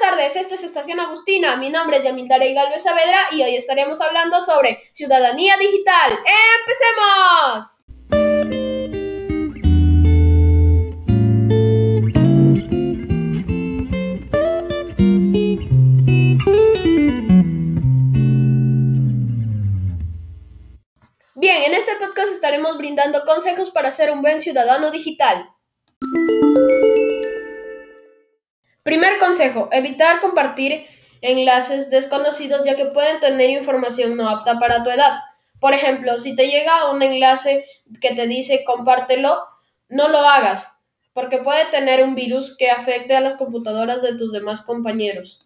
tardes, esta es Estación Agustina, mi nombre es Yamil Darey Galvez Saavedra y hoy estaremos hablando sobre ciudadanía digital. ¡Empecemos! Bien, en este podcast estaremos brindando consejos para ser un buen ciudadano digital. Primer consejo, evitar compartir enlaces desconocidos ya que pueden tener información no apta para tu edad. Por ejemplo, si te llega un enlace que te dice compártelo, no lo hagas, porque puede tener un virus que afecte a las computadoras de tus demás compañeros.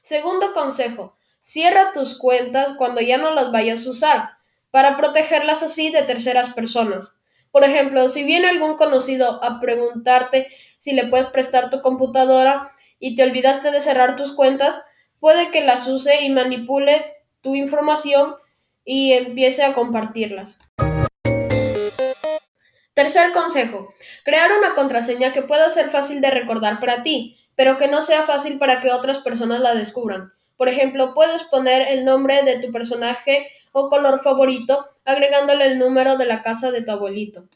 Segundo consejo, cierra tus cuentas cuando ya no las vayas a usar, para protegerlas así de terceras personas. Por ejemplo, si viene algún conocido a preguntarte si le puedes prestar tu computadora y te olvidaste de cerrar tus cuentas, puede que las use y manipule tu información y empiece a compartirlas. Tercer consejo, crear una contraseña que pueda ser fácil de recordar para ti, pero que no sea fácil para que otras personas la descubran. Por ejemplo, puedes poner el nombre de tu personaje o color favorito agregándole el número de la casa de tu abuelito.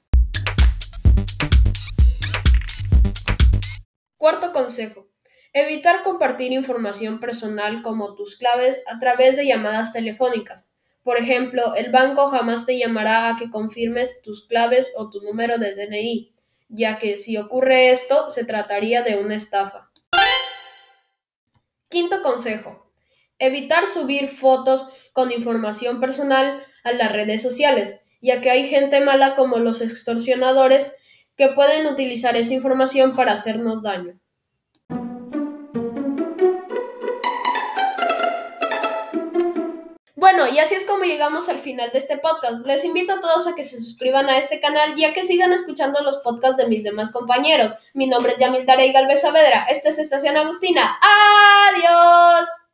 Cuarto consejo. Evitar compartir información personal como tus claves a través de llamadas telefónicas. Por ejemplo, el banco jamás te llamará a que confirmes tus claves o tu número de DNI, ya que si ocurre esto, se trataría de una estafa. Quinto consejo. Evitar subir fotos con información personal a las redes sociales, ya que hay gente mala como los extorsionadores que pueden utilizar esa información para hacernos daño. Bueno, y así es como llegamos al final de este podcast. Les invito a todos a que se suscriban a este canal y a que sigan escuchando los podcasts de mis demás compañeros. Mi nombre es Yamil Darey Galvez Saavedra. Esto es Estación Agustina. ¡Adiós!